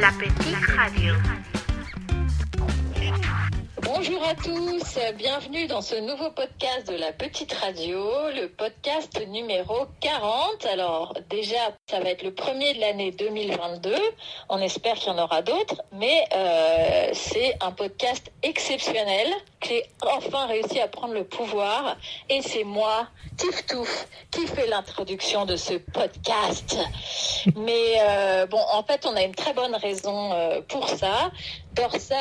La petite radio. Bonjour à tous, bienvenue dans ce nouveau podcast de la petite radio, le podcast numéro 40. Alors déjà, ça va être le premier de l'année 2022, on espère qu'il y en aura d'autres, mais euh, c'est un podcast exceptionnel. J'ai enfin réussi à prendre le pouvoir et c'est moi, Tif Touf, qui fait l'introduction de ce podcast. Mais euh, bon, en fait, on a une très bonne raison euh, pour ça. Dorsa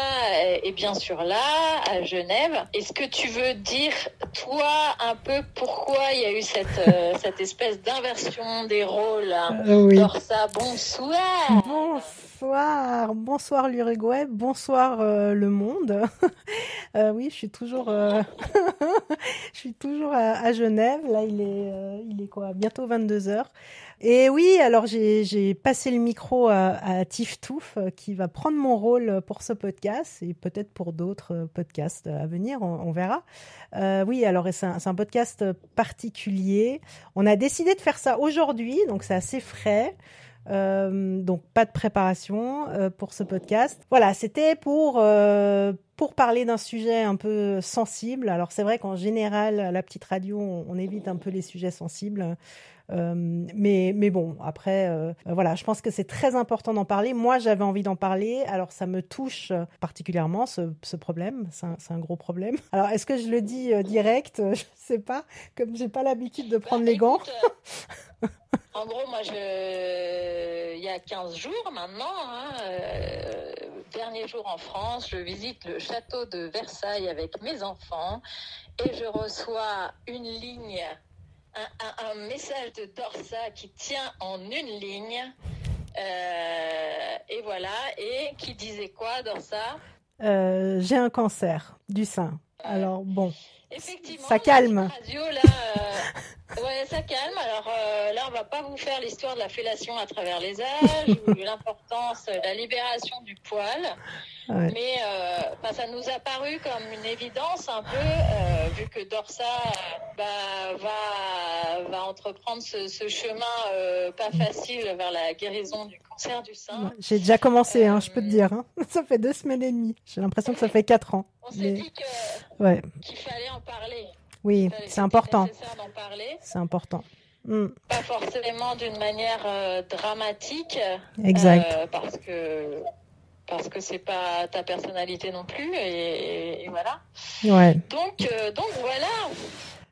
est bien sûr là, à Genève. Est-ce que tu veux dire, toi, un peu pourquoi il y a eu cette, euh, cette espèce d'inversion des rôles Euh, oui. Dorsa, bonsoir. Bonsoir, bonsoir l'Uruguay, bonsoir euh, le monde. Euh, oui, je suis toujours, euh, je suis toujours à, Genève. Là, il est, il est quoi Bientôt 22 heures. Et oui, alors j'ai passé le micro à, à Tif Touf qui va prendre mon rôle pour ce podcast et peut-être pour d'autres podcasts à venir, on, verra. Oui, alors c'est un, un podcast particulier. On a décidé de faire ça aujourd'hui, donc c'est assez frais. Euh, donc pas de préparation euh, pour ce podcast. Voilà, c'était pour euh, pour parler d'un sujet un peu sensible. Alors c'est vrai qu'en général, à la petite radio, on, on évite un peu les sujets sensibles. Euh, mais mais bon, après euh, voilà, je pense que c'est très important d'en parler. Moi, j'avais envie d'en parler. Alors ça me touche particulièrement ce, ce problème. C'est un, gros problème. Alors est-ce que je le dis euh, direct? Je sais pas. Comme j'ai pas l'habitude de prendre Bah, les gants. écoute, euh, en gros, moi, je... il y a 15 jours maintenant, hein, euh, dernier jour en France, je visite le château de Versailles avec mes enfants et je reçois une ligne, un, message de Dorsa qui tient en une ligne. Euh, et voilà, et qui disait quoi, Dorsa? Euh, j'ai un cancer du sein. Alors bon, Effectivement, Ça calme. Radio, là, euh, ouais, ça calme. Alors là, on va pas vous faire l'histoire de la fellation à travers les âges ou l'importance, euh, la libération du poil. Ouais. Mais euh, enfin, ça nous a paru comme une évidence un peu, euh, vu que Dorsa euh, bah, va, va entreprendre ce, ce chemin euh, pas facile vers la guérison du cancer du sein. j'ai déjà commencé, hein, je peux te dire. hein. Ça fait deux semaines et demie. J'ai l'impression que ça fait quatre ans. On s'est Mais- dit que- Ouais, qu'il fallait en parler. oui, c'est important. C'est important. Mm, pas forcément d'une manière euh, dramatique exact. euh, parce que parce que c'est pas ta personnalité non plus et, et voilà Ouais. donc euh, donc voilà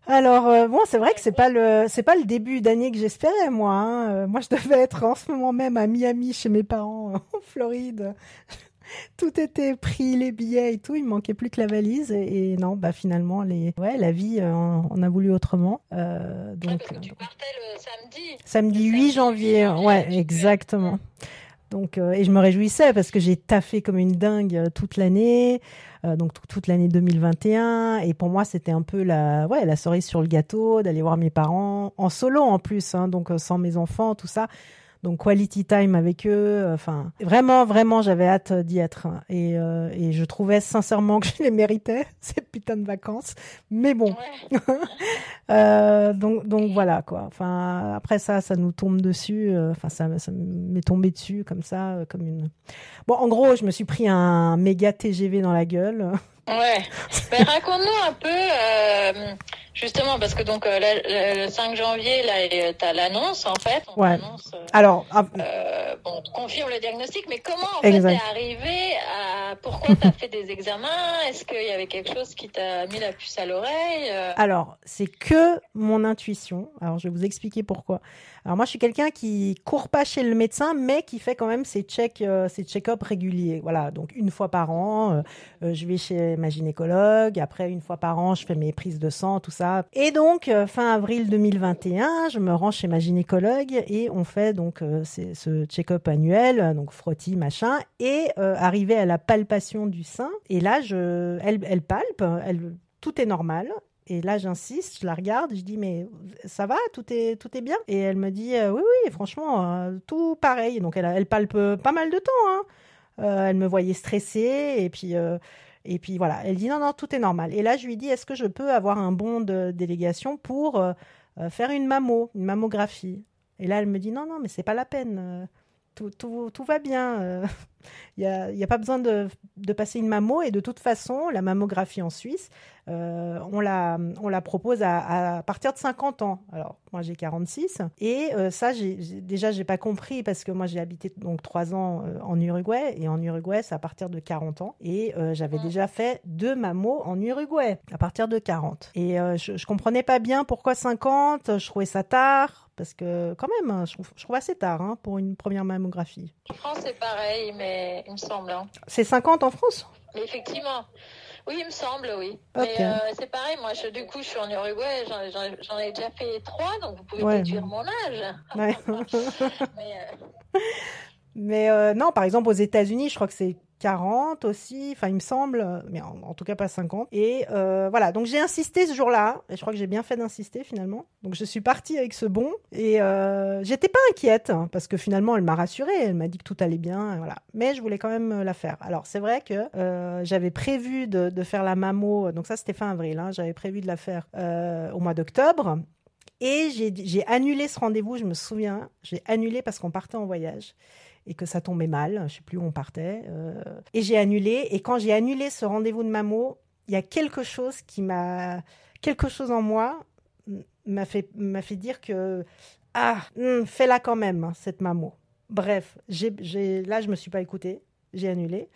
Alors euh, bon, c'est vrai que c'est pas le c'est pas le début d'année que j'espérais moi. hein. Euh, moi, je devais être en ce moment même à Miami chez mes parents en Floride. Tout était pris, les billets et tout. Il me manquait plus que la valise et, et non, bah finalement les ouais la vie euh, on a voulu autrement. Euh, Ouais, donc parce que tu partais le samedi Samedi Le 8 samedi janvier, 8 janvier, ouais, exactement. Donc, euh, et je me réjouissais parce que j'ai taffé comme une dingue euh, toute l'année, euh, donc toute l'année 2021. Et pour moi, c'était un peu la, ouais, la cerise sur le gâteau d'aller voir mes parents en solo en plus, hein, donc euh, sans mes enfants, tout ça. Donc quality time avec eux. euh, Enfin, vraiment, vraiment, j'avais hâte d'y être. Et, euh, et je trouvais sincèrement que je les méritais ces putains de vacances. Mais bon, ouais. euh, donc, donc voilà quoi. Enfin, après ça, ça nous tombe dessus. euh, Enfin, ça, ça m'est tombé dessus comme ça, euh, comme une. Bon, en gros, je me suis pris un méga TGV dans la gueule. Ouais. Ben, raconte-nous un peu, euh, justement, parce que donc euh, le, le 5 janvier, là, tu as l'annonce, en fait. On Ouais. annonce, euh, Alors, ah, euh, bon, on confirme le diagnostic, mais comment en fait Exact. t'es arrivé à pourquoi t'as fait des examens? Est-ce qu'il y avait quelque chose qui t'a mis la puce à l'oreille Euh, alors, c'est que mon intuition. Alors, je vais vous expliquer pourquoi. Alors, moi, je suis quelqu'un qui court pas chez le médecin, mais qui fait quand même ses checks, euh, ses check-up réguliers. Voilà, donc une fois par an, euh, euh, je vais chez ma gynécologue. Après, une fois par an, je fais mes prises de sang, tout ça. Et donc, euh, fin avril 2021, je me rends chez ma gynécologue et on fait donc ce check-up annuel, donc frottis, machin, et arrivé à la palpation du sein. Et là, elle, palpe, tout est normal. Et là, j'insiste, je la regarde, je dis mais ça va, tout est tout est bien? Et elle me dit euh, oui oui, franchement euh, tout pareil. Donc elle, elle palpe pas mal de temps. Hein. Euh, elle me voyait stressée et puis et puis voilà, elle dit non non tout est normal. Et là je lui dis est-ce que je peux avoir un bon de délégation pour faire une mammo, une mammographie? Et là elle me dit non non mais c'est pas la peine. Euh, tout, tout, tout va bien. Il n'y a, pas besoin de, de, passer une mammo. Et de toute façon, la mammographie en Suisse, euh, on, la, on la propose à, à, partir de 50 ans. Alors, moi, j'ai 46. Et euh, ça, j'ai, déjà, j'ai pas compris parce que moi, j'ai habité donc trois ans euh, en Uruguay. Et en Uruguay, c'est à partir de 40 ans. Et euh, j'avais déjà fait deux mammos en Uruguay à partir de 40. Et euh, je, je comprenais pas bien pourquoi 50. Je trouvais ça tard parce que quand même, hein, je trouve, je trouve assez tard hein, pour une première mammographie. En France, c'est pareil, mais il me semble. Hein. C'est 50 en France? Effectivement. Oui, il me semble, oui. Okay. Mais euh, c'est pareil, moi, je, du coup, je suis en Uruguay, j'en ai déjà fait trois, donc vous pouvez ouais. déduire mon âge. Ouais. mais, euh... mais euh, non, par exemple, aux États-Unis, je crois que c'est 40 aussi, enfin il me semble, mais en, tout cas pas 50. Et euh, voilà, donc j'ai insisté ce jour-là, et je crois que j'ai bien fait d'insister finalement. Donc je suis partie avec ce bon, et euh, j'étais pas inquiète, hein, parce que finalement elle m'a rassurée, elle m'a dit que tout allait bien, voilà. Mais je voulais quand même la faire. Alors c'est vrai que euh, j'avais prévu de, faire la mammo, donc ça c'était fin avril, hein, j'avais prévu de la faire euh, au mois d'octobre. Et j'ai annulé ce rendez-vous, je me souviens, j'ai annulé parce qu'on partait en voyage et que ça tombait mal, je sais plus où on partait. Euh, et j'ai annulé. Et quand j'ai annulé ce rendez-vous de mammo, il y a quelque chose qui m'a, quelque chose en moi m'a fait m'a fait dire que ah, hmm, fais-la quand même hein, cette mammo. Bref, j'ai là je me suis pas écoutée, j'ai annulé.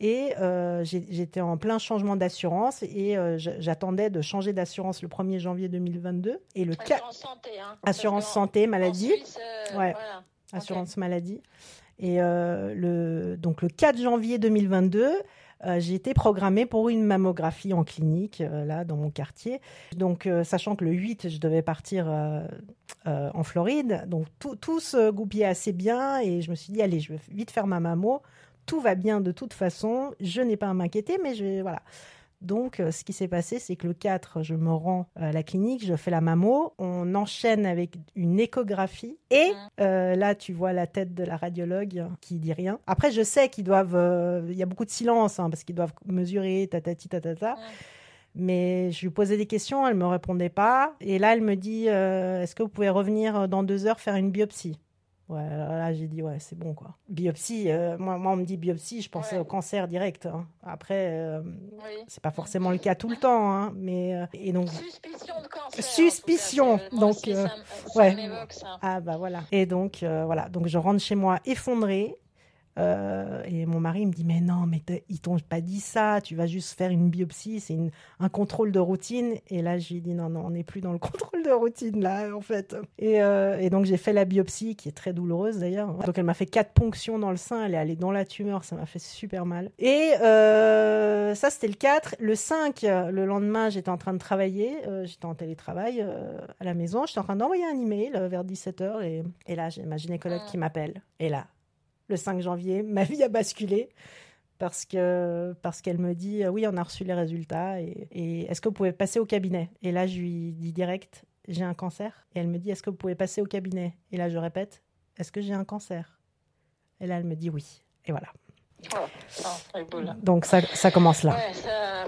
Et euh, j'étais en plein changement d'assurance et euh, j'attendais de changer d'assurance le 1er janvier 2022. Et le assurance santé, hein, assurance santé, maladie. Suisse, euh, ouais. Voilà. Assurance okay. maladie. Et euh, le, donc le 4 janvier 2022, euh, j'ai été programmée pour une mammographie en clinique, euh, là, dans mon quartier. Donc, sachant que le 8, je devais partir en Floride. Donc, tout, se goupillait assez bien. Et je me suis dit, allez, je vais vite faire ma mammo. Tout va bien de toute façon. Je n'ai pas à m'inquiéter, mais je voilà. Donc, euh, ce qui s'est passé, c'est que le 4, je me rends à la clinique, je fais la mammo, on enchaîne avec une échographie et euh, là, tu vois la tête de la radiologue qui dit rien. Après, je sais qu'ils doivent, euh, il y a beaucoup de silence hein, parce qu'ils doivent mesurer, tatati, tatata. Mais je lui posais des questions, elle me répondait pas. Et là, elle me dit, euh, est-ce que vous pouvez revenir dans deux heures faire une biopsie? Ouais, là, j'ai dit, ouais, c'est bon, quoi. Biopsie, euh, moi, moi, on me dit biopsie, je pensais Ouais. au cancer direct. hein. Après, euh, Oui. c'est pas forcément le cas tout le temps, hein, mais... euh, et donc... Suspicion de cancer. Suspicion, cas, donc, aussi, euh, ça, ça ouais. ça. Ah, bah voilà. Et donc, voilà. Donc, je rentre chez moi effondrée. Euh, et mon mari me dit mais non mais ils t'ont pas dit ça tu vas juste faire une biopsie c'est un contrôle de routine. Et là je lui dis non non on n'est plus dans le contrôle de routine là en fait. Et, euh, et donc j'ai fait la biopsie qui est très douloureuse d'ailleurs. Donc elle m'a fait quatre ponctions dans le sein elle est allée dans la tumeur ça m'a fait super mal. Et euh, ça c'était le 4 le 5 le lendemain j'étais en train de travailler j'étais en télétravail à la maison. J'étais en train d'envoyer un email vers 17h et, et là j'ai ma gynécologue Mm. qui m'appelle et là le 5 janvier, ma vie a basculé parce que parce qu'elle me dit euh, oui, on a reçu les résultats et, et est-ce que vous pouvez passer au cabinet? Et là, je lui dis direct, j'ai un cancer. Et elle me dit est-ce que vous pouvez passer au cabinet? Et là, je répète, est-ce que j'ai un cancer? Et là, elle me dit oui. Et voilà. Oh, oh. Donc ça, ça commence là. Ouais, ça,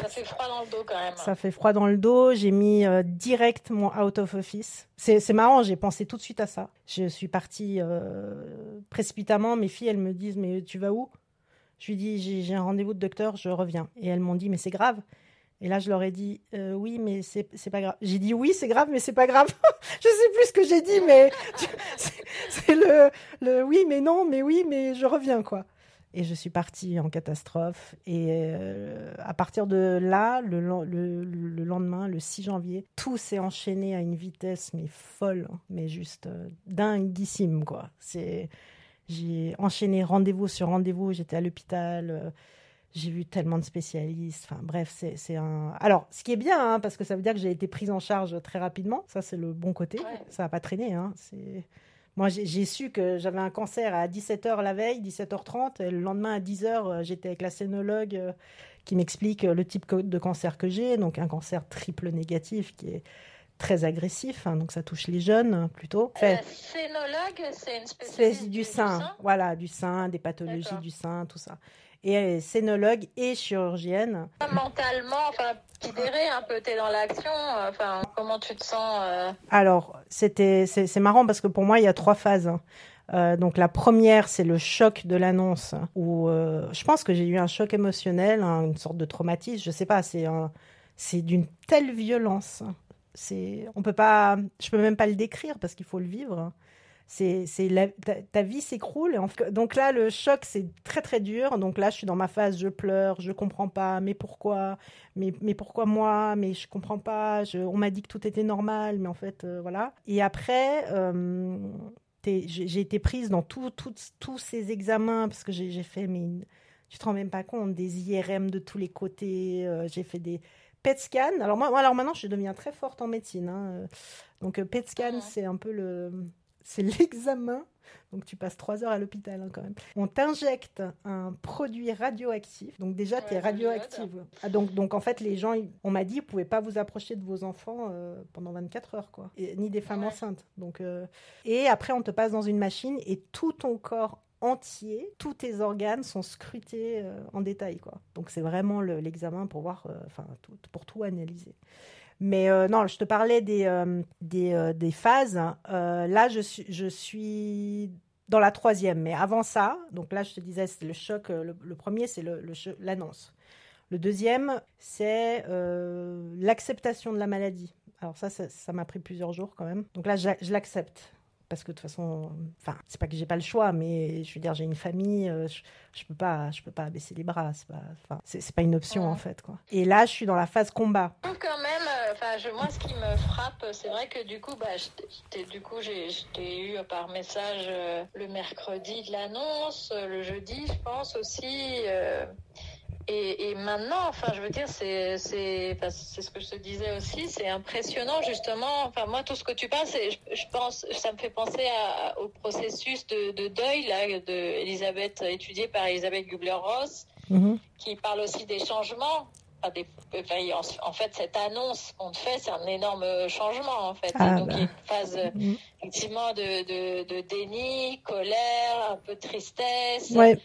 ça fait froid dans le dos quand même. Ça fait froid dans le dos. J'ai mis euh, direct mon out of office. C'est marrant, j'ai pensé tout de suite à ça. Je suis partie euh, précipitamment. Mes filles, elles me disent Mais tu vas où? Je lui dis J'ai un rendez-vous de docteur, je reviens. Et elles m'ont dit Mais c'est grave. Et là, je leur ai dit euh, Oui, mais c'est pas grave. J'ai dit Oui, c'est grave, mais c'est pas grave. je sais plus ce que j'ai dit, mais c'est le oui, mais non, mais oui, mais je reviens, quoi. Et je suis partie en catastrophe. Et euh, à partir de là, le, le, le, lendemain, le 6 janvier, tout s'est enchaîné à une vitesse mais folle, mais juste euh, dinguissime, quoi. C'est, j'ai enchaîné rendez-vous sur rendez-vous. J'étais à l'hôpital. Euh, j'ai vu tellement de spécialistes. Enfin bref, c'est, un. Alors, ce qui est bien, hein, parce que ça veut dire que j'ai été prise en charge très rapidement. Ça, c'est le bon côté. Ouais. Ça n'a pas traîné. Hein. C'est moi, j'ai su que j'avais un cancer à 17h la veille, 17h30. Et le lendemain, à 10h, euh, j'étais avec la scénologue euh, qui m'explique euh, le type de cancer que j'ai. Donc, un cancer triple négatif qui est très agressif. Hein, donc, ça touche les jeunes plutôt. La scénologue, c'est une spécialiste du, sein. sein? Voilà, du sein, des pathologies du sein, tout ça. Et elle est scénologue et chirurgienne. Mentalement, enfin, sidérée un peu, t'es dans l'action. Enfin, comment tu te sens euh... Alors, c'était, c'est, c'est marrant parce que pour moi, il y a trois phases. Hein. donc la première, c'est le choc de l'annonce, où je pense que j'ai eu un choc émotionnel, hein, une sorte de traumatisme, je sais pas, c'est c'est d'une telle violence. C'est, on peut pas, je peux même pas le décrire parce qu'il faut le vivre c'est ta, vie s'écroule. Donc là, le choc, c'est très très dur. Donc là, je suis dans ma phase, je pleure, je comprends pas, mais pourquoi, mais, mais pourquoi moi, mais je comprends pas. on m'a dit que tout était normal, mais en fait, euh, voilà. Et après, euh, j'ai été prise dans tous ces examens parce que j'ai fait, mais tu te rends même pas compte, des IRM de tous les côtés. Euh, j'ai fait des PET scans. Alors moi, alors maintenant, je deviens très forte en médecine. Hein. Donc PET scan, c'est un peu le c'est l'examen. Donc tu passes trois heures à l'hôpital hein, quand même. On t'injecte un produit radioactif. Donc déjà, tu es radioactive. Ah, donc, donc en fait, les gens, on m'a dit, vous pouvez pas vous approcher de vos enfants euh, pendant 24 heures, quoi. ni des femmes enceintes. Donc, euh, Et après, on te passe dans une machine et tout ton corps entier, tous tes organes sont scrutés euh, en détail, quoi. Donc c'est vraiment l'examen pour voir, enfin, pour tout analyser. Mais euh, non, je te parlais des, euh, des, euh, des, phases. là, je suis, je suis dans la troisième. Mais avant ça, donc là, je te disais, c'est le choc. Le, premier, c'est l'annonce. Le, le, deuxième, c'est l'acceptation de la maladie. Alors ça, ça m'a pris plusieurs jours quand même. Donc là, je l'accepte parce que de toute façon, enfin, c'est pas que j'ai pas le choix, mais je veux dire, j'ai une famille, je, je, peux pas, je peux pas baisser les bras, c'est pas, enfin, c'est pas une option en fait, quoi. Et là, je suis dans la phase combat. Quand même, euh, enfin, moi, ce qui me frappe, c'est vrai que du coup, bah, du coup, j'ai eu par message euh, le mercredi de l'annonce, le jeudi, je pense aussi. Et, et, maintenant, enfin, je veux dire, c'est c'est c'est ce que je te disais aussi, c'est impressionnant justement. Enfin, moi, tout ce que tu parles, je, je pense, ça me fait penser à, au processus de, de, deuil là, de Elisabeth étudié par Elisabeth Gubler-Ross, mm-hmm. qui parle aussi des changements. Des, en, fait, cette annonce qu'on te fait, c'est un énorme changement en fait. Ah, donc, il y a une bah. phase mm-hmm. effectivement de, de, de, déni, colère, un peu de tristesse. Ouais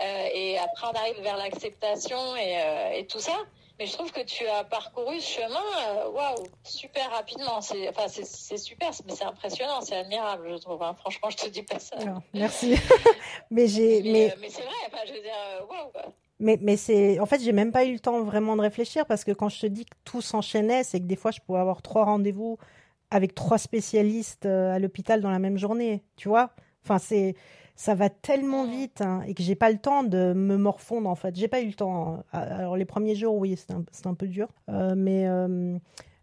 euh, et après, on arrive vers l'acceptation et, euh, et, tout ça. Mais je trouve que tu as parcouru ce chemin, euh, waouh, super rapidement. C'est, enfin, c'est, super, mais c'est impressionnant, c'est admirable, je trouve. Hein. Franchement, je te dis pas ça. merci. mais j'ai, mais, mais, c'est vrai. Enfin, je veux dire, waouh. Mais, mais c'est, en fait, j'ai même pas eu le temps vraiment de réfléchir parce que quand je te dis que tout s'enchaînait, c'est que des fois, je pouvais avoir trois rendez-vous avec trois spécialistes à l'hôpital dans la même journée, tu vois? Enfin, c'est, ça va tellement vite hein, et que j'ai pas le temps de me morfondre en fait. J'ai pas eu le temps. Hein. Alors les premiers jours, oui, c'était un, un, peu dur, euh, mais euh,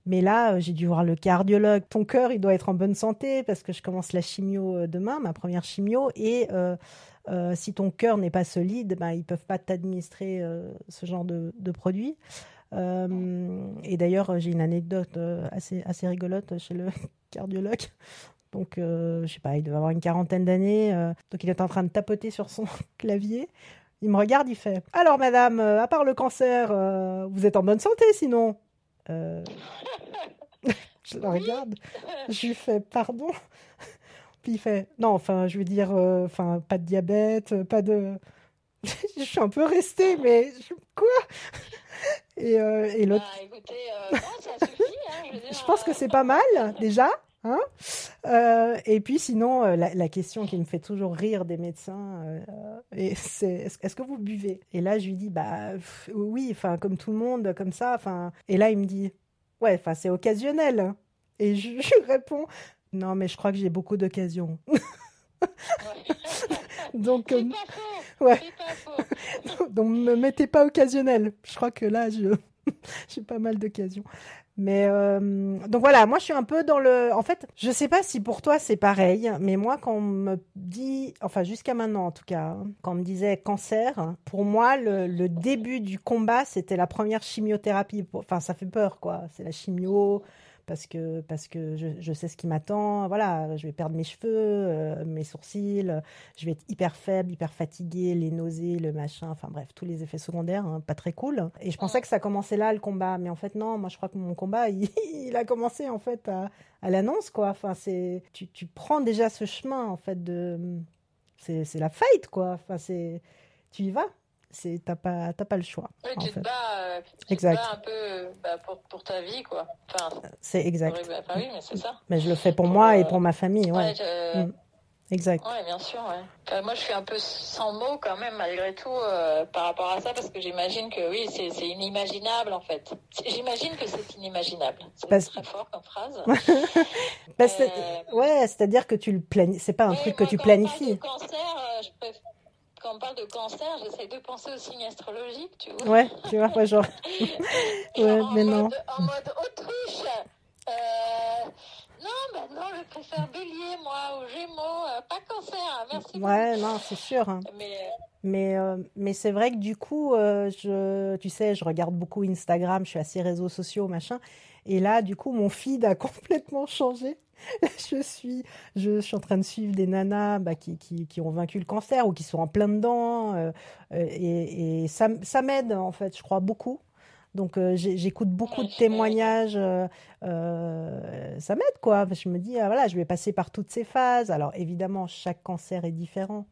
mais là, j'ai dû voir le cardiologue. Ton cœur, il doit être en bonne santé parce que je commence la chimio euh, demain, ma première chimio, et si ton cœur n'est pas solide, ben, ils peuvent pas t'administrer ce genre de, produit. et d'ailleurs, j'ai une anecdote assez, assez rigolote chez le cardiologue. Donc, euh, je sais pas, il devait avoir une quarantaine d'années. Euh, donc, il est en train de tapoter sur son clavier. Il me regarde, il fait Alors, madame, euh, à part le cancer, vous êtes en bonne santé sinon? Je le regarde. Je lui fais Pardon Puis il fait Non, enfin, je veux dire, enfin, pas de diabète, pas de. je suis un peu restée, mais quoi? Et, et l'autre. Bah, écoutez, ça suffit. Hein, je, je pense que c'est pas mal, déjà. Hein euh, et puis sinon, euh, la, question qui me fait toujours rire des médecins, euh, c'est est-ce que vous buvez? Et là, je lui dis bah oui, enfin comme tout le monde, comme ça. Enfin, et là, il me dit ouais, enfin c'est occasionnel. Et je, je, réponds non, mais je crois que j'ai beaucoup d'occasions. Donc, euh, ouais. Donc, me mettez pas occasionnel. Je crois que là, je j'ai pas mal d'occasions. Mais euh, donc voilà, moi je suis un peu dans le. En fait, je sais pas si pour toi c'est pareil, mais moi quand on me dit, enfin jusqu'à maintenant en tout cas, quand on me disait cancer, pour moi le début du combat c'était la première chimiothérapie. Enfin ça fait peur quoi, c'est la chimio parce que, parce que je, je sais ce qui m'attend. Voilà, je vais perdre mes cheveux, euh, mes sourcils, je vais être hyper faible, hyper fatiguée, les nausées, le machin, enfin bref, tous les effets secondaires, hein, pas très cool. Et je pensais que ça commençait là, le combat. Mais en fait, non, moi je crois que mon combat, il, a commencé en fait à, à l'annonce, quoi. Enfin, c'est, tu, tu prends déjà ce chemin, en fait, de. C'est, c'est la fight, quoi. Enfin, c'est. Tu y vas c'est t'as pas t'as pas le choix. Oui, tu, te, bats, euh, tu te bats un peu bah, pour, pour, ta vie quoi. Enfin, c'est exact. Enfin, oui, mais c'est ça. Mais je le fais pour moi et pour ma famille, ouais. ouais mm. exact. Oui, bien sûr. Ouais. moi, je suis un peu sans mots quand même, malgré tout, euh, par rapport à ça, parce que j'imagine que oui, c'est inimaginable en fait. J'imagine que c'est inimaginable. C'est parce... très fort comme phrase. bah, euh... Ouais, c'est-à-dire que tu le planifies. C'est pas un truc que tu planifies. Cancer, euh, je préfère quand on parle de cancer, j'essaie de penser au signe astrologique, tu vois. Ouais, tu vois, genre. ouais, mais non. en mode autruche. Euh, non, bah non, je préfère bélier, moi, ou gémeaux, euh, pas cancer, hein, merci Ouais, non, c'est sûr. Hein. Mais, euh, mais, euh, mais c'est vrai que du coup, je, tu sais, je regarde beaucoup Instagram, je suis assez réseaux sociaux, machin. Et là, du coup, mon feed a complètement changé. je suis, je, suis en train de suivre des nanas bah, qui, qui, qui, ont vaincu le cancer ou qui sont en plein dedans. et, et ça, ça m'aide, en fait, je crois beaucoup. Donc euh, j'écoute beaucoup de témoignages, euh, euh, ça m'aide quoi. Je me dis ah, voilà, je vais passer par toutes ces phases. Alors évidemment, chaque cancer est différent.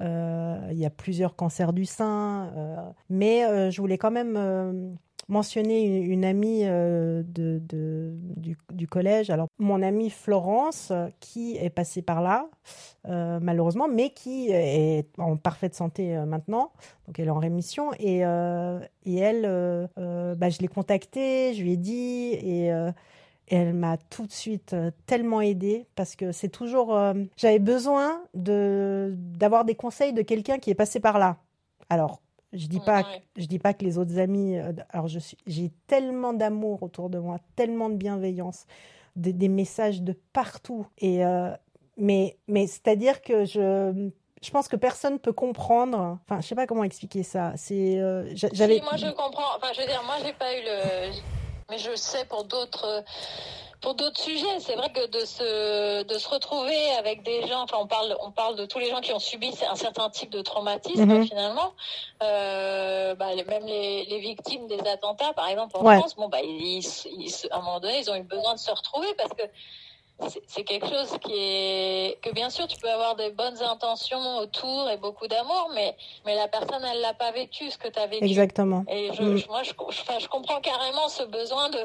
Il y a plusieurs cancers du sein, mais je voulais quand même mentionner une, amie euh, de, du, collège. Alors, mon amie Florence, qui est passée par là, euh, malheureusement, mais qui est en parfaite santé euh, maintenant. Donc, elle est en rémission. Et, et elle, bah, je l'ai contactée, je lui ai dit, et, elle m'a tout de suite tellement aidée parce que c'est toujours. J'avais besoin d'avoir des conseils de quelqu'un qui est passé par là. Alors, je dis pas, je dis pas que les autres amis. Euh, alors je suis, j'ai tellement d'amour autour de moi, tellement de bienveillance, des, messages de partout. Et euh, mais mais c'est-à-dire que je je pense que personne peut comprendre. Enfin, je sais pas comment expliquer ça. C'est euh, j'avais. moi je comprends. Enfin, je veux dire, moi j'ai pas eu le, mais je sais pour d'autres pour d'autres sujets. C'est vrai que de se, de se retrouver avec des gens, enfin on parle, on parle de tous les gens qui ont subi un certain type de traumatisme mhm. finalement. Euh, bah, même les, les, victimes des attentats, par exemple en France, bon bah ils, à un moment donné, ils ont eu besoin de se retrouver parce que c'est quelque chose qui est que bien sûr tu peux avoir des bonnes intentions autour et beaucoup d'amour mais mais la personne elle l'a pas vécu ce que tu as vécu exactement et je, mm. moi je, je, je, comprends carrément ce besoin de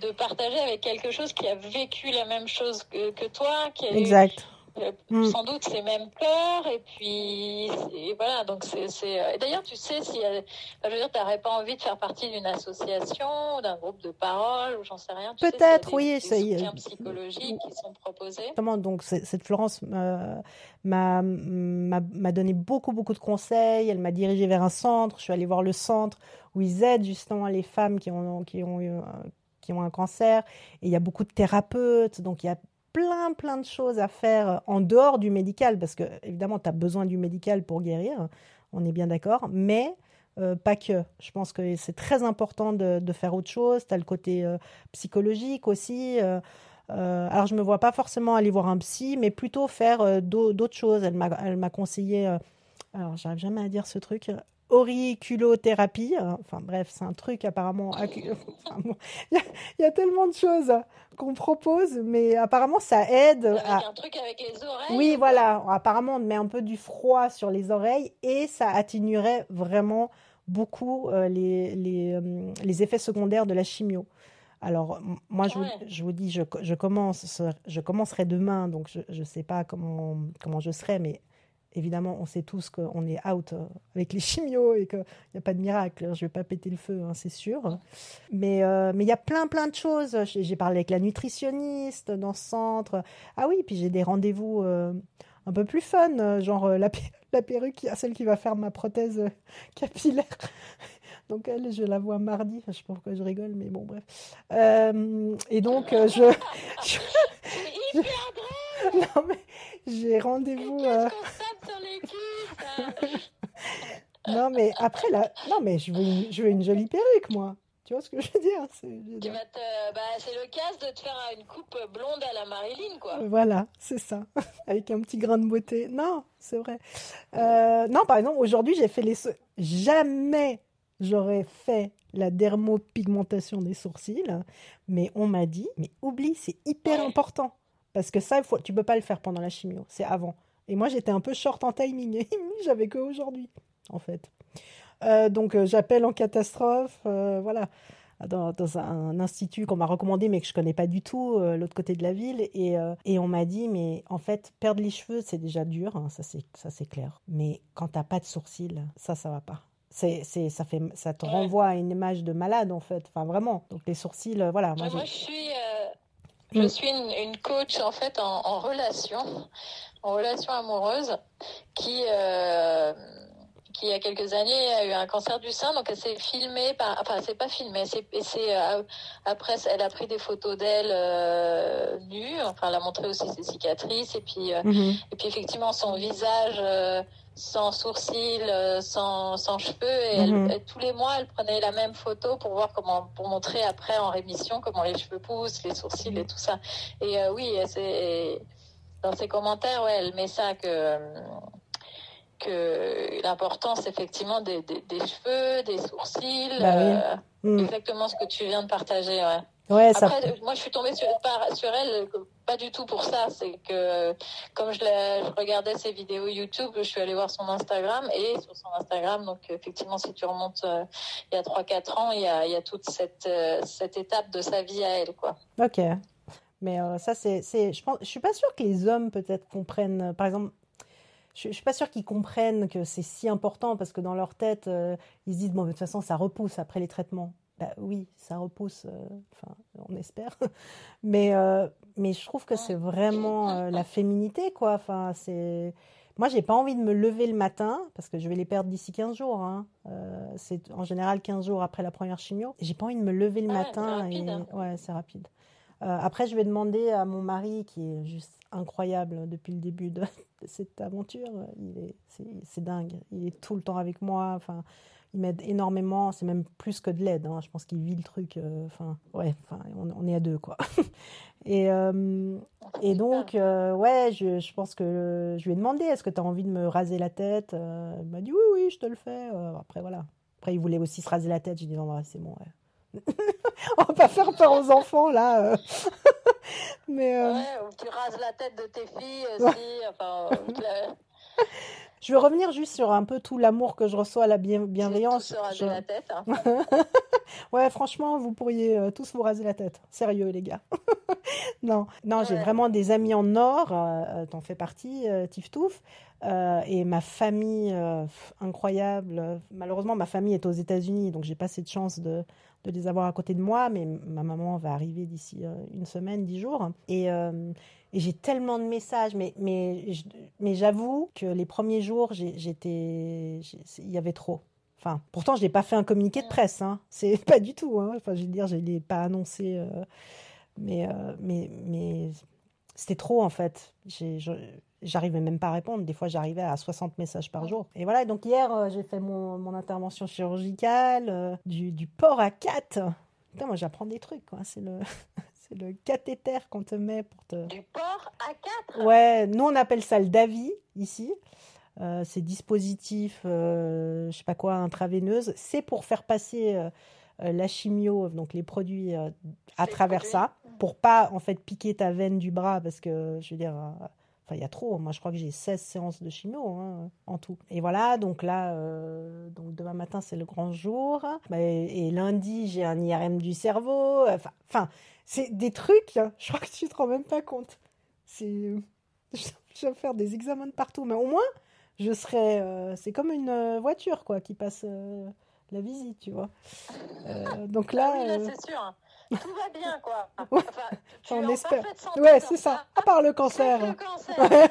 de partager avec quelque chose qui a vécu la même chose que, que toi, qui a exact. Euh, mm. sans doute ces mêmes peurs et puis et voilà donc c'est c'est d'ailleurs tu sais si je veux dire t'aurais pas envie de faire partie d'une association d'un groupe de parole ou j'en sais rien peut-être oui des soutiens psychologiques qui sont proposés donc cette Florence m'a m'a donné beaucoup beaucoup de conseils elle m'a dirigé vers un centre je suis allée voir le centre où ils aident justement les femmes qui ont qui ont eu qui ont un cancer. Et il y a beaucoup de thérapeutes, donc il y a plein, plein de choses à faire en dehors du médical, parce que évidemment, tu as besoin du médical pour guérir, on est bien d'accord, mais euh, pas que. Je pense que c'est très important de, faire autre chose. Tu as le côté euh, psychologique aussi. Euh, alors, je ne me vois pas forcément aller voir un psy, mais plutôt faire d'autres choses. Elle m'a conseillé, alors j'arrive jamais à dire ce truc, auriculothérapie. Enfin bref, c'est un truc apparemment. il, y a, tellement de choses qu'on propose, mais apparemment ça aide. Avec un truc avec les oreilles. Oui, voilà. Apparemment, on met un peu du froid sur les oreilles et ça atténuerait vraiment beaucoup euh, les, les, euh, les, effets secondaires de la chimio. Alors, moi, je, vous, je vous dis, je, je, commence, je commencerai demain, donc je ne sais pas comment, comment je serai, mais évidemment, on sait tous qu'on est out euh, avec les chimios et qu'il n'y a pas de miracle. Je ne vais pas péter le feu, hein, c'est sûr. Mais euh, mais il y a plein, plein de choses. J'ai parlé avec la nutritionniste dans ce centre. Ah oui, puis j'ai des rendez-vous euh, un peu plus fun, genre la, la perruque, celle qui va faire ma prothèse capillaire. Donc elle, je la vois mardi. Je sais pas pourquoi je rigole, mais bon, bref. et donc, je... je... non, mais j'ai rendez-vous. Euh... non, mais après, là, non, mais je veux, une, je veux une jolie perruque, moi. Tu vois ce que je veux dire? C'est bah, le cas de te faire une coupe blonde à la Marilyn, quoi. Voilà, c'est ça. Avec un petit grain de beauté. Non, c'est vrai. Euh, non, par exemple, aujourd'hui, j'ai fait les... Jamais j'aurais fait la dermopigmentation des sourcils, mais on m'a dit, mais oublie, c'est hyper important. Parce que ça, faut, tu peux pas le faire pendant la chimio, c'est avant. Et moi, j'étais un peu short en timing. J'avais que aujourd'hui, en fait. Euh, donc, euh, j'appelle en catastrophe. Euh, voilà. dans, un, institut qu'on m'a recommandé, mais que je connais pas du tout, l'autre côté de la ville. Et, et on m'a dit, mais en fait, perdre les cheveux, c'est déjà dur, hein, ça c'est clair. Mais quand t'as pas de sourcils, ça, ça va pas c'est, ça, fait, ça te renvoie à une image de malade, en fait. Enfin, vraiment. Donc, les sourcils, voilà. Moi, je suis, euh, je mm. suis une, coach, en fait, en, relation, en relation amoureuse, qui, euh, qui, il y a quelques années, a eu un cancer du sein. Donc, elle s'est filmée, par, enfin, c'est pas filmée, c'est, c'est, après, elle a pris des photos d'elle nue. Enfin, elle a montré aussi ses cicatrices. Et puis, mm-hmm. et puis effectivement, son visage sans sourcils, euh, sans, sans cheveux. Et mhm. tous les mois, elle prenait la même photo pour voir comment, pour montrer après en rémission comment les cheveux poussent, les sourcils et tout ça. Et euh, oui, c'est dans ses commentaires, ouais, elle met ça que que l'importance effectivement des, des, cheveux, des sourcils, bah euh, mm. exactement ce que tu viens de partager. Ouais. Ouais, Après, moi, je suis tombée sur, sur elle, pas du tout pour ça. C'est que, comme je, je, regardais ses vidéos YouTube, je suis allée voir son Instagram. Et sur son Instagram, donc, effectivement, si tu remontes euh, il y a 3-4 ans, il y a, il y a toute cette, euh, cette étape de sa vie à elle, quoi. Ok. Mais euh, ça, c'est. Je, pense, je suis pas sûre que les hommes, peut-être, comprennent. Par exemple, je, ne suis pas sûre qu'ils comprennent que c'est si important parce que dans leur tête, ils se disent bon, de toute façon, ça repousse après les traitements. Bah oui, ça repousse, euh, enfin, on espère. Mais, euh, mais je trouve que c'est vraiment euh, la féminité, quoi. Enfin, c'est. Moi, j'ai pas envie de me lever le matin, parce que je vais les perdre d'ici 15 jours. Hein. c'est en général 15 jours après la première chimio. J'ai pas envie de me lever le matin. Et... Hein. Ouais, c'est rapide. Après, je vais demander à mon mari, qui est juste incroyable depuis le début de, cette aventure. Il est, c'est, dingue. Il est tout le temps avec moi. Enfin, il m'aide énormément. C'est même plus que de l'aide. Hein. Je pense qu'il vit le truc. Euh, enfin, ouais, enfin, on, est à deux, quoi. et, euh, et donc, euh, ouais, je, je, pense que je lui ai demandé est-ce que tu as envie de me raser la tête? Il m'a dit oui, oui, je te le fais. après, voilà. Après, il voulait aussi se raser la tête. J'ai dit c'est bon, ouais. on va pas faire peur aux enfants, là. Mais, ouais, tu rases la tête de tes filles aussi. Enfin, je veux revenir juste sur un peu tout l'amour que je reçois, la bienveillance. Tout la tête. Hein. ouais, franchement, vous pourriez euh, tous vous raser la tête. Sérieux, les gars. non, non, j'ai vraiment des amis en or. Euh, euh, t'en fais partie, Tiftouf. et ma famille, incroyable. Malheureusement, ma famille est aux États-Unis, donc j'ai pas cette chance de, de les avoir à côté de moi. Mais ma maman va arriver d'ici une semaine, dix jours. Et et j'ai tellement de messages, mais, mais, mais j'avoue que les premiers jours, j'étais, il y avait trop. Enfin, pourtant, je n'ai pas fait un communiqué de presse, hein. C'est pas du tout, hein. Enfin, je veux dire, je l'ai pas annoncé, euh, mais, euh, mais, mais c'était trop en fait. J'arrivais même pas à répondre. Des fois, j'arrivais à 60 messages par jour. Et voilà. Donc hier, euh, j'ai fait mon, mon, intervention chirurgicale, du, du port à 4. Putain, moi, j'apprends des trucs. C'est le, c'est le cathéter qu'on te met pour te. Du port à 4 Ouais, nous on appelle ça le Davi ici. Euh, ces dispositifs, euh, je sais pas quoi, intraveineuses, c'est pour faire passer euh, euh, la chimio, donc les produits à travers ça, pour pas en fait piquer ta veine du bras parce que je veux dire il y a trop. Moi, je crois que j'ai 16 séances de chimio hein, en tout. Et voilà, donc là, euh, donc demain matin, c'est le grand jour. Bah, et, lundi, j'ai un IRM du cerveau. Enfin, c'est des trucs, hein. je crois que tu te rends même pas compte. C'est. Je vais faire des examens de partout, mais au moins, je serai. Euh, c'est comme une euh, voiture, quoi, qui passe la visite, tu vois. donc là. Ah oui, là, c'est sûr tout va bien, quoi. Enfin, tu on espère. ouais, c'est ça. À part le cancer. Le cancer.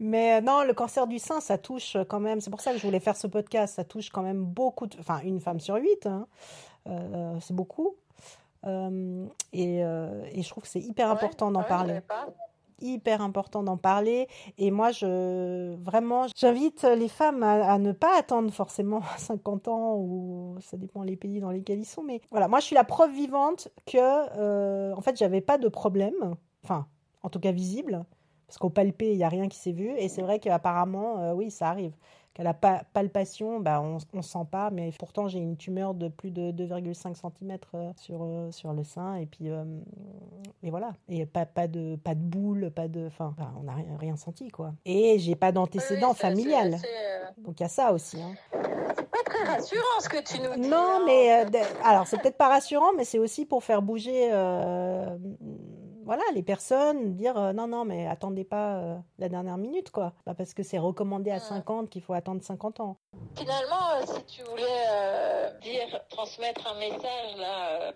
Mais euh, non, le cancer du sein, ça touche quand même. C'est pour ça que je voulais faire ce podcast. Ça touche quand même beaucoup. De... Enfin, une femme sur huit. Hein. Euh, c'est beaucoup. Euh, et, et, je trouve que c'est hyper important d'en parler hyper important d'en parler. Et moi, je vraiment, j'invite les femmes à, ne pas attendre forcément 50 ans ou ça dépend les pays dans lesquels ils sont. Mais voilà, moi, je suis la preuve vivante que, euh, en fait, j'avais pas de problème. Enfin, en tout cas visible. Parce qu'au palpé, il n'y a rien qui s'est vu. Et c'est vrai qu'apparemment, euh, oui, ça arrive qu'à la palpation, bah, on ne sent pas, mais pourtant j'ai une tumeur de plus de 2,5 cm euh, sur, euh, sur le sein, et puis euh, et voilà, et pas, pas, de, pas de boule, pas de. Enfin, on n'a rien, rien, senti, quoi. Et j'ai pas d'antécédent familial. Donc il y a ça aussi. Hein. C'est pas très rassurant ce que tu nous dis. Non, hein, mais euh, alors c'est peut-être pas rassurant, mais c'est aussi pour faire bouger, euh, voilà, les personnes, dire euh, non, non, mais attendez pas euh, la dernière minute, quoi. Pas parce que c'est recommandé à Mm. 50 qu'il faut attendre 50 ans. Finalement, euh, si tu voulais dire, transmettre un message là,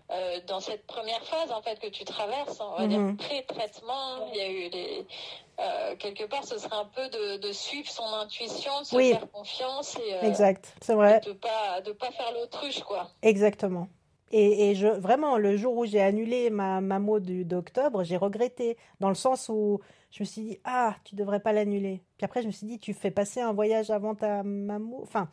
dans cette première phase en fait que tu traverses, on va Mhm. dire pré-traitement, il y a eu euh, quelque part, ce serait un peu de, de suivre son intuition, de se Oui. faire confiance et euh, Exact, c'est vrai. de pas de pas faire l'autruche quoi. Exactement. Et, et je, vraiment, le jour où j'ai annulé ma mammo du- d'octobre, j'ai regretté, dans le sens où je me suis dit, ah, tu devrais pas l'annuler. Puis après, je me suis dit, tu fais passer un voyage avant ta mammo. Enfin,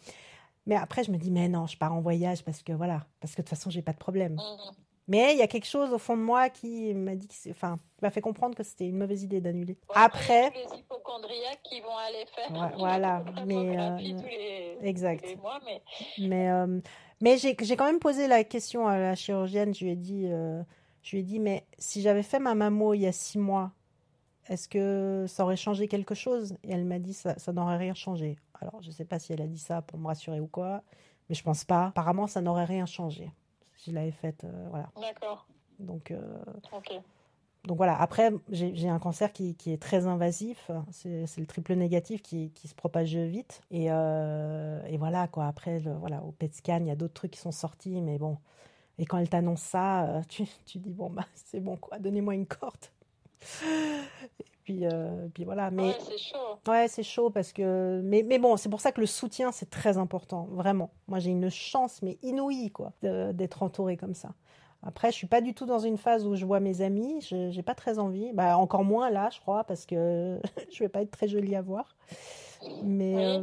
mais après, je me dis, mais non, je pars en voyage parce que voilà, parce que de toute façon, j'ai pas de problème. Mhm. Mais il y a quelque chose au fond de moi qui m'a dit, que enfin, m'a fait comprendre que c'était une mauvaise idée d'annuler. Après, les hypochondriaques qui vont aller faire Ouais, voilà, mais, euh, tous les, exact. tous les mois, mais Mais, euh, mais j'ai, quand même posé la question à la chirurgienne. Je lui ai dit, euh, je lui ai dit, mais si j'avais fait ma mammo il y a six mois, est-ce que ça aurait changé quelque chose? Et elle m'a dit, ça, ça n'aurait rien changé. Alors, je sais pas si elle a dit ça pour me rassurer ou quoi, mais je pense pas. Apparemment, ça n'aurait rien changé. Si je l'avais faite, euh, voilà. d'accord, Donc, euh, ok. Donc voilà. Après, j'ai, un cancer qui, qui est très invasif. C'est, le triple négatif qui, qui se propage vite. Et, euh, et voilà, quoi. Après, le, voilà, au PET scan, il y a d'autres trucs qui sont sortis, mais bon. Et quand elle t'annonce ça, euh, tu, tu dis, bon, bah, c'est bon, quoi. Donnez-moi une corde. Et puis, euh, puis voilà. Mais Ouais, c'est chaud. ouais, c'est chaud parce que. Mais, mais bon, c'est pour ça que le soutien, c'est très important. Vraiment. Moi, j'ai une chance, mais inouïe, quoi, d'être entourée comme ça. Après, je suis pas du tout dans une phase où je vois mes amis. Je j'ai pas très envie. Bah, encore moins là, je crois, parce que je vais pas être très jolie à voir. Mais. Oui. euh,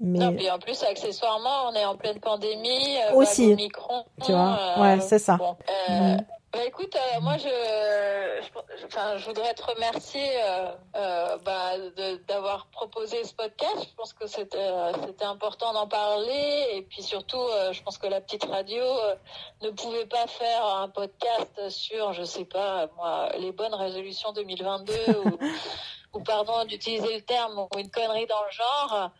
mais. Non, puis en plus, accessoirement, on est en pleine pandémie, euh, Aussi. Omicron, Tu vois, euh, ouais, c'est ça. Bon, Mhm. Bah, écoute, euh, moi, je, je, enfin, je voudrais te remercier euh, euh, bah, d'avoir proposé ce podcast. Je pense que c'était c'était important d'en parler. Et puis surtout, je pense que la petite radio ne pouvait pas faire un podcast sur, je sais pas, moi, les bonnes résolutions 2022 ou, ou pardon d'utiliser le terme ou une connerie dans le genre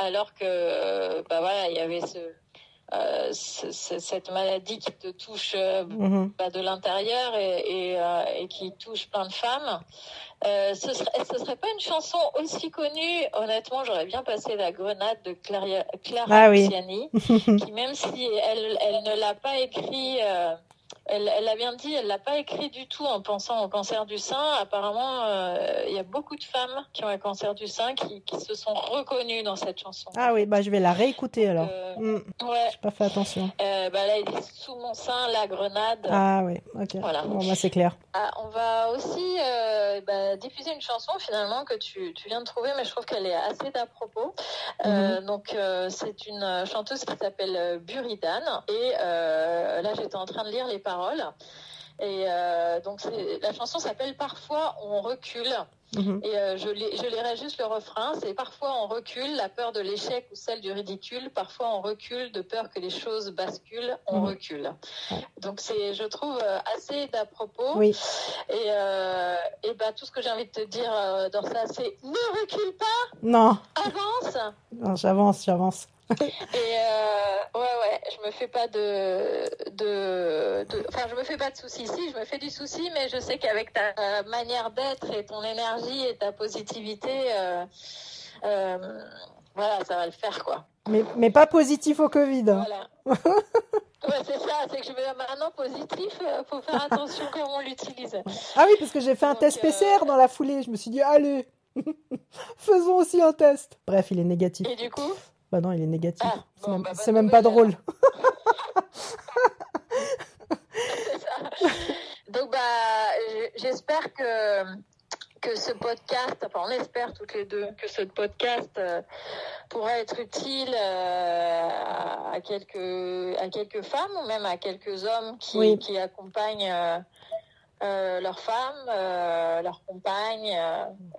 alors que bah voilà il y avait ce, euh, ce- ce- cette maladie qui te touche euh, Mhm. bah, de l'intérieur et, et, euh, et qui touche plein de femmes. Euh, ce serait, ce serait pas une chanson aussi connue? Honnêtement, j'aurais bien passé la grenade de Clara, Clara Ah oui. Luciani, qui même si elle, elle ne l'a pas écrit. Elle, elle l'a bien dit, elle l'a pas écrit du tout en pensant au cancer du sein. Apparemment, euh, il y a beaucoup de femmes qui ont un cancer du sein qui, qui se sont reconnues dans cette chanson. Ah oui, bah je vais la réécouter alors. Euh, Mm, Ouais, J'ai pas fait attention. euh, bah là, il est sous mon sein, la grenade. Ah oui, ok. Voilà. Bon, bah c'est clair. Ah, on va aussi euh, bah, diffuser une chanson finalement que tu, tu viens de trouver, mais je trouve qu'elle est assez d'à propos. Euh, donc c'est une chanteuse qui s'appelle euh, Buridan et là j'étais en train de lire les paroles et euh, donc la chanson s'appelle Parfois on recule Mhm. et euh, je, lirai juste le refrain. C'est parfois on recule, la peur de l'échec ou celle du ridicule. Parfois on recule de peur que les choses basculent. On Mhm. recule. Donc c'est, je trouve, euh, assez d'à propos. Oui. Et, euh, et bah, tout ce que j'ai envie de te dire dans ça, c'est ne recule pas, Non, avance. non j'avance, j'avance. Et euh, ouais, ouais, je me fais pas de, de, de- enfin, je me fais pas de soucis. Si, je me fais du souci, mais je sais qu'avec ta manière d'être et ton énergie et ta positivité, euh, euh, voilà, ça va le faire, quoi. Mais, mais pas positif au Covid. Voilà. Ouais, c'est ça, c'est que je vais maintenant positif, euh, faut faire attention comment on l'utilise. Ah oui, parce que j'ai fait un Donc, test PCR dans la foulée. Je me suis dit, allez, faisons aussi un test. Bref, il est négatif. Et du coup, Bah non, il est négatif. Ah, c'est bon, même, bah, même pas drôle. ça. Donc, bah, j'espère que, que ce podcast, enfin, on espère toutes les deux que ce podcast euh, pourra être utile euh, à, quelques, à quelques femmes ou même à quelques hommes qui, Oui. qui accompagnent euh, leurs femmes, leurs compagnes,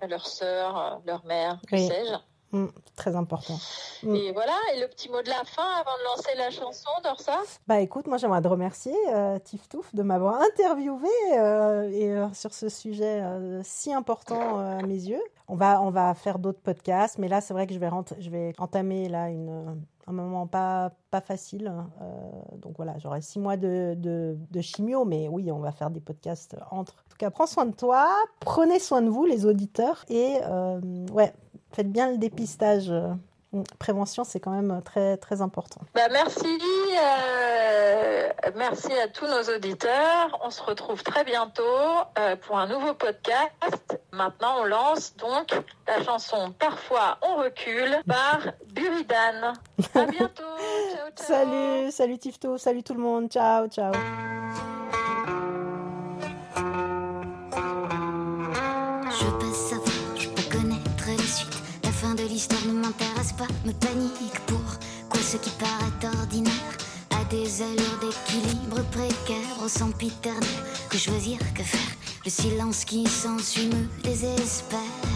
leurs sœurs, leurs mères, que Oui. sais-je. Mm, très important. Mm. Et voilà, et le petit mot de la fin avant de lancer la chanson, Dorsa? Bah écoute, moi j'aimerais te remercier, euh, Tif Touf, de m'avoir interviewé euh, et, euh, sur ce sujet euh, si important à mes yeux. On va, on va faire d'autres podcasts, mais là c'est vrai que je vais, je vais entamer là une, un moment pas, pas facile. donc voilà, j'aurai six mois de, de, de, chimio, mais oui, on va faire des podcasts entre. En tout cas, prends soin de toi, prenez soin de vous, les auditeurs, et ouais, faites bien le dépistage. Prévention, c'est quand même très, très important. Bah merci, euh, merci à tous nos auditeurs. On se retrouve très bientôt euh, pour un nouveau podcast. Maintenant, on lance donc la chanson Parfois on recule par Buridan. À bientôt. ciao, ciao. Salut, salut Tifto, salut tout le monde. Ciao, ciao. Me panique pour quoi ce qui paraît ordinaire. A des allures d'équilibre précaire au sempiternel que choisir que faire. Le silence qui s'ensuit me désespère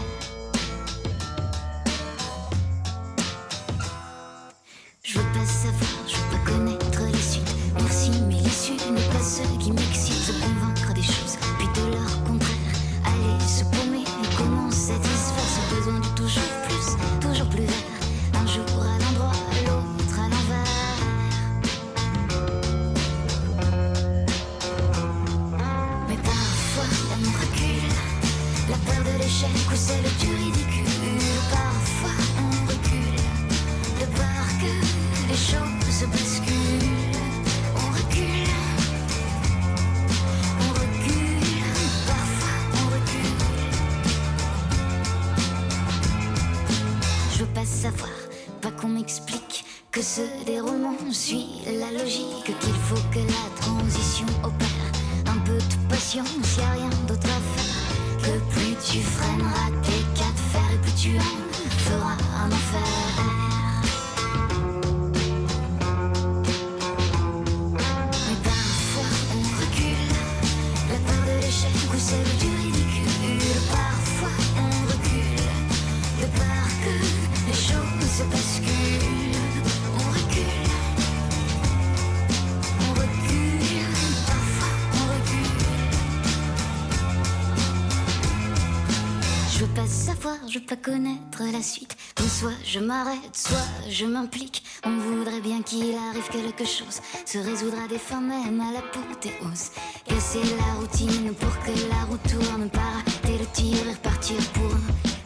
pas connaître la suite. Donc soit je m'arrête, soit je m'implique. On voudrait bien qu'il arrive quelque chose. Se résoudra des fins même à l'apothéose. Casser la routine pour que la roue tourne. Pas rater le tir et repartir pour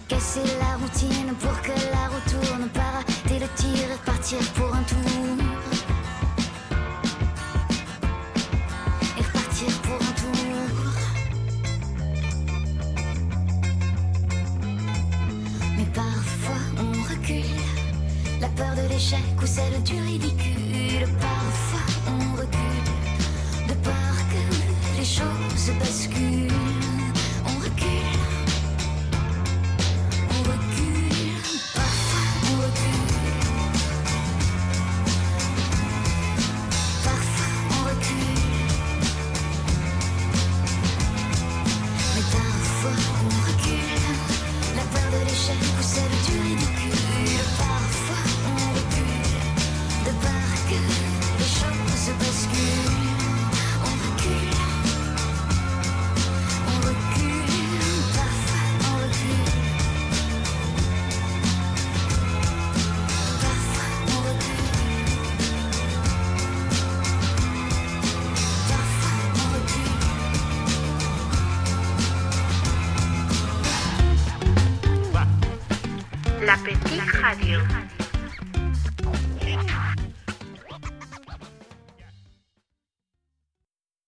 Casser la routine pour que la roue tourne. Pas rater le tir et repartir pour un tour. Ou celle du ridicule. Parfois